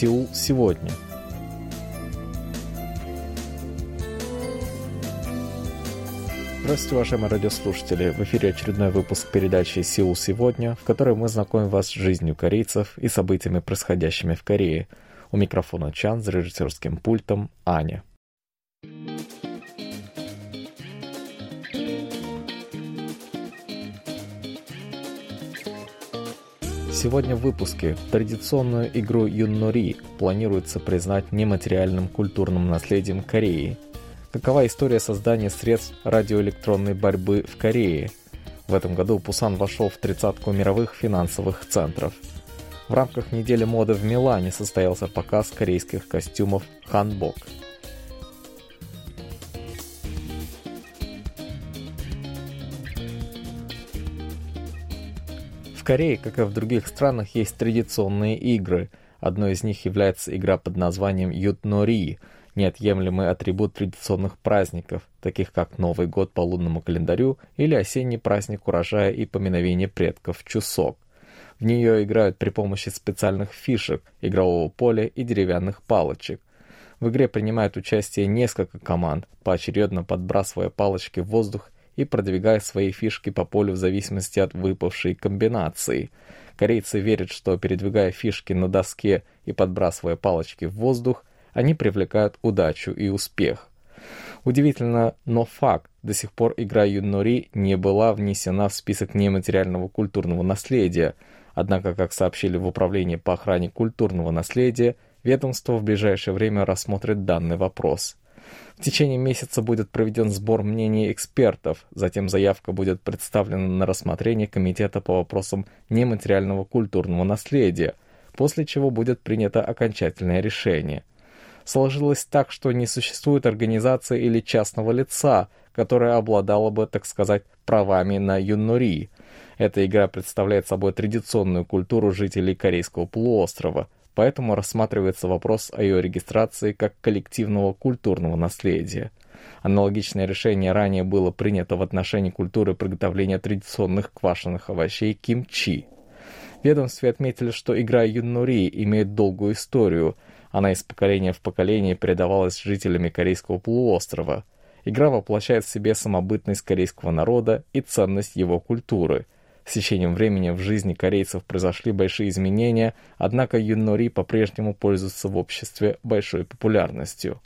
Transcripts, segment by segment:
Сеул сегодня. Здравствуйте, уважаемые радиослушатели! В эфире очередной выпуск передачи «Сеул сегодня», в которой мы знакомим вас с жизнью корейцев и событиями, происходящими в Корее. У микрофона Чан, с режиссерским пультом Аня. Сегодня в выпуске традиционную игру Юннори планируется признать нематериальным культурным наследием Кореи. Какова история создания средств радиоэлектронной борьбы в Корее? В этом году Пусан вошел в тридцатку мировых финансовых центров. В рамках недели моды в Милане состоялся показ корейских костюмов «Ханбок». Корее, как и в других странах, есть традиционные игры. Одной из них является игра под названием Ютнори, неотъемлемый атрибут традиционных праздников, таких как Новый год по лунному календарю или осенний праздник урожая и поминовение предков Чусок. В нее играют при помощи специальных фишек, игрового поля и деревянных палочек. В игре принимают участие несколько команд, поочередно подбрасывая палочки в воздух и продвигая свои фишки по полю в зависимости от выпавшей комбинации. Корейцы верят, что передвигая фишки на доске и подбрасывая палочки в воздух, они привлекают удачу и успех. Удивительно, но факт, до сих пор игра Юннори не была внесена в список нематериального культурного наследия, однако, как сообщили в Управлении по охране культурного наследия, ведомство в ближайшее время рассмотрит данный вопрос. В течение месяца будет проведен сбор мнений экспертов, затем заявка будет представлена на рассмотрение Комитета по вопросам нематериального культурного наследия, после чего будет принято окончательное решение. Сложилось так, что не существует организации или частного лица, которая обладала бы, так сказать, правами на юннури. Эта игра представляет собой традиционную культуру жителей Корейского полуострова – поэтому рассматривается вопрос о ее регистрации как коллективного культурного наследия. Аналогичное решение ранее было принято в отношении культуры приготовления традиционных квашеных овощей кимчи. Ведомстве отметили, что игра юннури имеет долгую историю. Она из поколения в поколение передавалась жителями Корейского полуострова. Игра воплощает в себе самобытность корейского народа и ценность его культуры – с течением времени в жизни корейцев произошли большие изменения, однако юнори по-прежнему пользуется в обществе большой популярностью.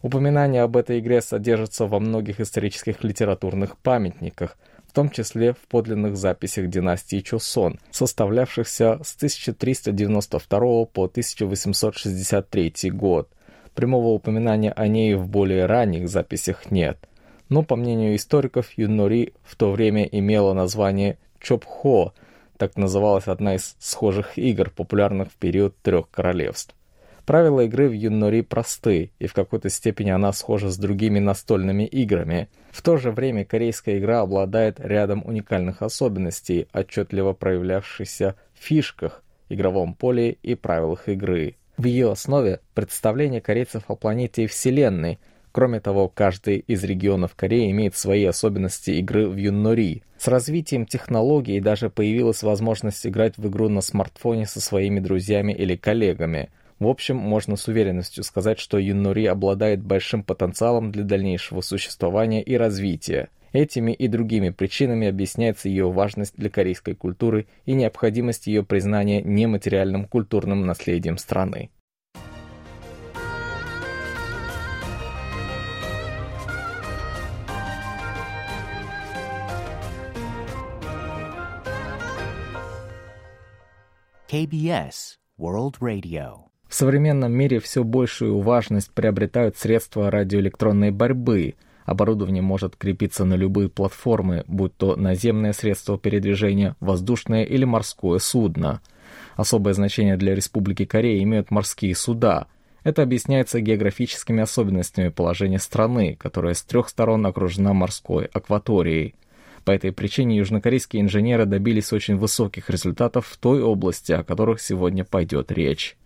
Упоминания об этой игре содержатся во многих исторических литературных памятниках, в том числе в подлинных записях династии Чосон, составлявшихся с 1392 по 1863 год. Прямого упоминания о ней в более ранних записях нет. Но, по мнению историков, Юнори в то время имела название Чопхо, так называлась одна из схожих игр, популярных в период трех королевств. Правила игры в Юннори просты, и в какой-то степени она схожа с другими настольными играми. В то же время корейская игра обладает рядом уникальных особенностей, отчетливо проявлявшихся в фишках, игровом поле и правилах игры. В ее основе представление корейцев о планете и Вселенной – Кроме того, каждый из регионов Кореи имеет свои особенности игры в Юннори. С развитием технологий даже появилась возможность играть в игру на смартфоне со своими друзьями или коллегами. В общем, можно с уверенностью сказать, что Юннори обладает большим потенциалом для дальнейшего существования и развития. Этими и другими причинами объясняется ее важность для корейской культуры и необходимость ее признания нематериальным культурным наследием страны. KBS World Radio. В современном мире все большую важность приобретают средства радиоэлектронной борьбы. Оборудование может крепиться на любые платформы, будь то наземное средство передвижения, воздушное или морское судно. Особое значение для Республики Корея имеют морские суда. Это объясняется географическими особенностями положения страны, которая с трех сторон окружена морской акваторией. По этой причине южнокорейские инженеры добились очень высоких результатов в той области, о которых сегодня пойдет речь.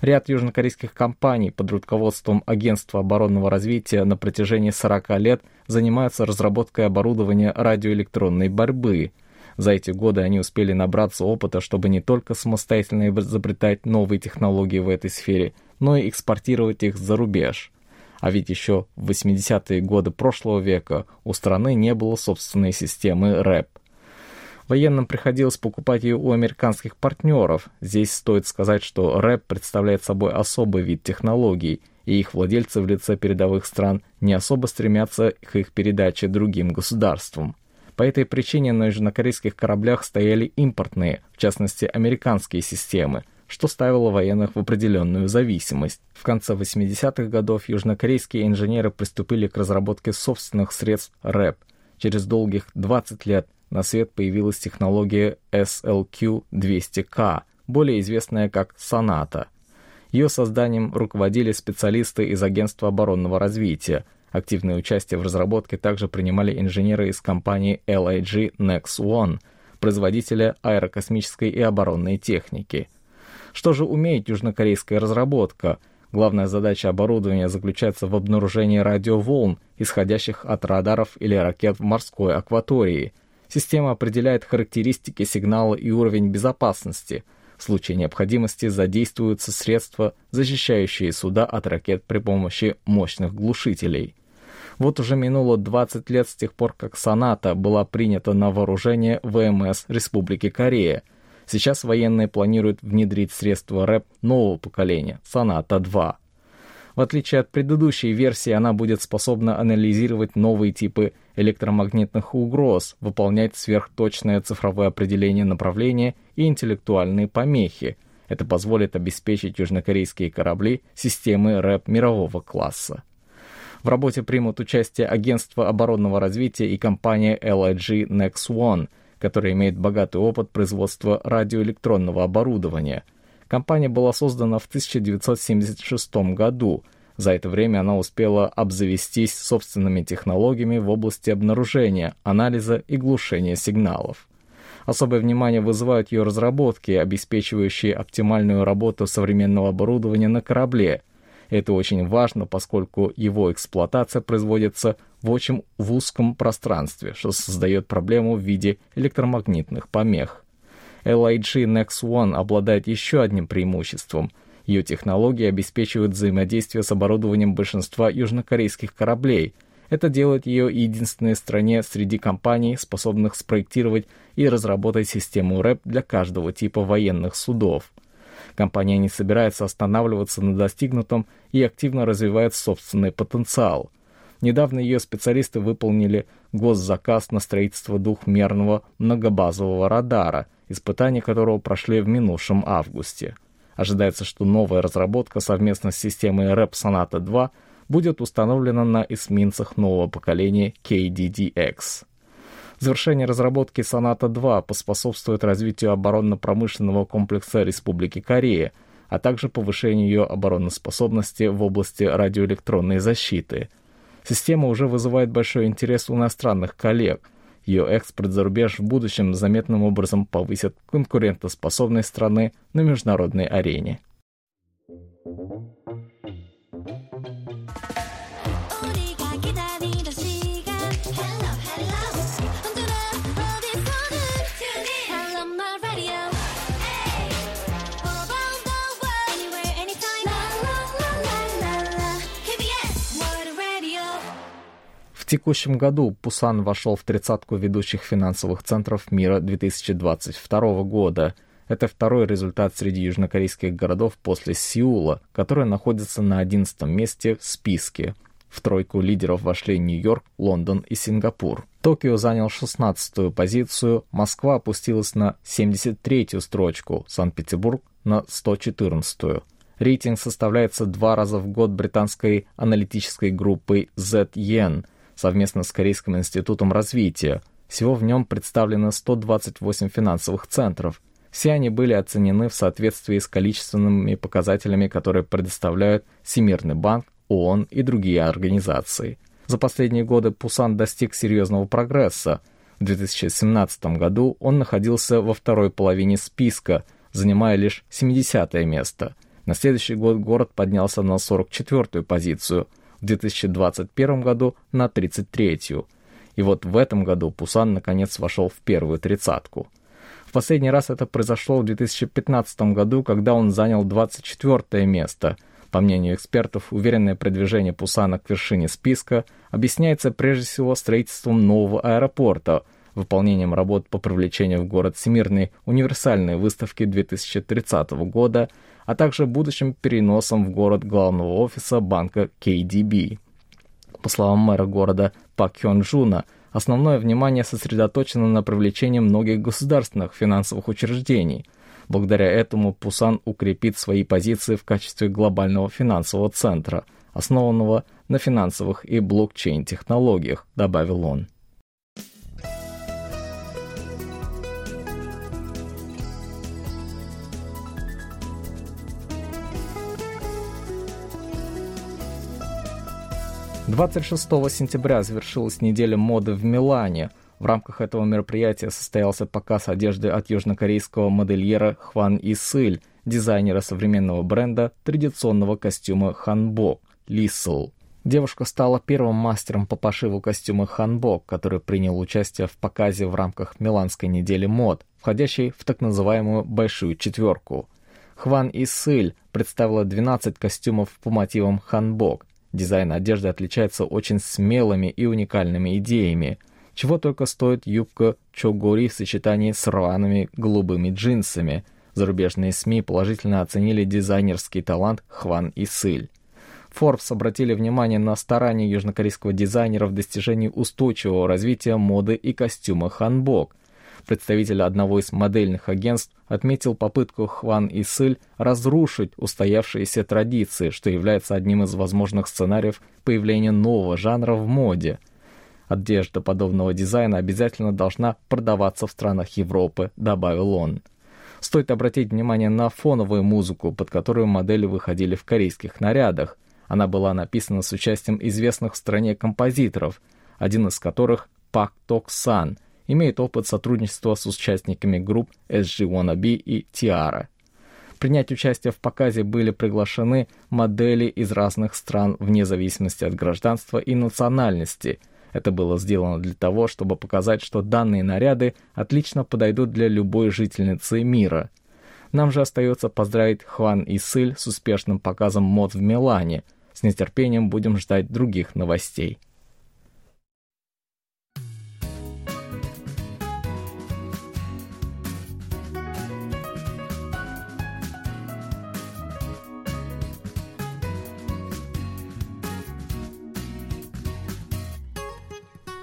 Ряд южнокорейских компаний под руководством Агентства оборонного развития на протяжении 40 лет занимаются разработкой оборудования радиоэлектронной борьбы. За эти годы они успели набраться опыта, чтобы не только самостоятельно изобретать новые технологии в этой сфере, но и экспортировать их за рубеж. А ведь еще в 80-е годы прошлого века у страны не было собственной системы РЭП. Военным приходилось покупать ее у американских партнеров. Здесь стоит сказать, что РЭП представляет собой особый вид технологий, и их владельцы в лице передовых стран не особо стремятся к их передаче другим государствам. По этой причине на южнокорейских кораблях стояли импортные, в частности американские системы, что ставило военных в определенную зависимость. В конце 80-х годов южнокорейские инженеры приступили к разработке собственных средств РЭП. Через долгих 20 лет на свет появилась технология SLQ-200K, более известная как «Соната». Ее созданием руководили специалисты из Агентства оборонного развития – Активное участие в разработке также принимали инженеры из компании LIG Next One, производителя аэрокосмической и оборонной техники. Что же умеет южнокорейская разработка? Главная задача оборудования заключается в обнаружении радиоволн, исходящих от радаров или ракет в морской акватории. Система определяет характеристики сигнала и уровень безопасности. В случае необходимости задействуются средства, защищающие суда от ракет при помощи мощных глушителей. Вот уже минуло 20 лет с тех пор, как «Соната» была принята на вооружение ВМС Республики Корея. Сейчас военные планируют внедрить средства РЭП нового поколения «Соната-2». В отличие от предыдущей версии, она будет способна анализировать новые типы электромагнитных угроз, выполнять сверхточное цифровое определение направления и интеллектуальные помехи. Это позволит обеспечить южнокорейские корабли системы РЭП мирового класса. В работе примут участие Агентство оборонного развития и компания LIG Next One, которая имеет богатый опыт производства радиоэлектронного оборудования. Компания была создана в 1976 году. За это время она успела обзавестись собственными технологиями в области обнаружения, анализа и глушения сигналов. Особое внимание вызывают ее разработки, обеспечивающие оптимальную работу современного оборудования на корабле – это очень важно, поскольку его эксплуатация производится в очень в узком пространстве, что создает проблему в виде электромагнитных помех. LIG Next One обладает еще одним преимуществом. Ее технологии обеспечивают взаимодействие с оборудованием большинства южнокорейских кораблей. Это делает ее единственной стране среди компаний, способных спроектировать и разработать систему РЭП для каждого типа военных судов. Компания не собирается останавливаться на достигнутом и активно развивает собственный потенциал. Недавно ее специалисты выполнили госзаказ на строительство двухмерного многобазового радара, испытания которого прошли в минувшем августе. Ожидается, что новая разработка совместно с системой REP Sonata 2 будет установлена на эсминцах нового поколения KDDX. Завершение разработки «Соната-2» поспособствует развитию оборонно-промышленного комплекса Республики Корея, а также повышению ее обороноспособности в области радиоэлектронной защиты. Система уже вызывает большой интерес у иностранных коллег. Ее экспорт за рубеж в будущем заметным образом повысит конкурентоспособность страны на международной арене. Текущем году Пусан вошел в тридцатку ведущих финансовых центров мира 2022 года. Это второй результат среди южнокорейских городов после Сеула, который находится на 11 месте в списке. В тройку лидеров вошли Нью-Йорк, Лондон и Сингапур. Токио занял 16-ю позицию, Москва опустилась на 73-ю строчку, Санкт-Петербург на 114-ю. Рейтинг составляется два раза в год британской аналитической группой ZN – совместно с Корейским институтом развития. Всего в нем представлено 128 финансовых центров. Все они были оценены в соответствии с количественными показателями, которые предоставляют Всемирный банк, ООН и другие организации. За последние годы Пусан достиг серьезного прогресса. В 2017 году он находился во второй половине списка, занимая лишь 70 место. На следующий год город поднялся на 44-ю позицию – в 2021 году на 33-ю. И вот в этом году Пусан наконец вошел в первую тридцатку. В последний раз это произошло в 2015 году, когда он занял 24 место. По мнению экспертов, уверенное продвижение Пусана к вершине списка объясняется прежде всего строительством нового аэропорта, выполнением работ по привлечению в город Всемирной универсальной выставки 2030 года, а также будущим переносом в город главного офиса банка KDB. По словам мэра города Пак Хён Джуна, основное внимание сосредоточено на привлечении многих государственных финансовых учреждений. Благодаря этому Пусан укрепит свои позиции в качестве глобального финансового центра, основанного на финансовых и блокчейн-технологиях, добавил он. 26 сентября завершилась неделя моды в Милане. В рамках этого мероприятия состоялся показ одежды от южнокорейского модельера Хван Исыль, дизайнера современного бренда традиционного костюма ханбок Лисл. Девушка стала первым мастером по пошиву костюма ханбок, который принял участие в показе в рамках Миланской недели мод, входящей в так называемую «большую четверку». Хван Исыль представила 12 костюмов по мотивам ханбок, Дизайн одежды отличается очень смелыми и уникальными идеями. Чего только стоит юбка Чогори в сочетании с рваными голубыми джинсами. Зарубежные СМИ положительно оценили дизайнерский талант Хван Исыль. Forbes обратили внимание на старания южнокорейского дизайнера в достижении устойчивого развития моды и костюма ханбок – Представитель одного из модельных агентств отметил попытку Хван Исыль разрушить устоявшиеся традиции, что является одним из возможных сценариев появления нового жанра в моде. Одежда подобного дизайна обязательно должна продаваться в странах Европы, добавил он. Стоит обратить внимание на фоновую музыку, под которую модели выходили в корейских нарядах. Она была написана с участием известных в стране композиторов, один из которых Пак Ток Сан – имеет опыт сотрудничества с участниками групп SG Wannabe и Tiara. Принять участие в показе были приглашены модели из разных стран вне зависимости от гражданства и национальности. Это было сделано для того, чтобы показать, что данные наряды отлично подойдут для любой жительницы мира. Нам же остается поздравить Хван и Сыль с успешным показом мод в Милане. С нетерпением будем ждать других новостей.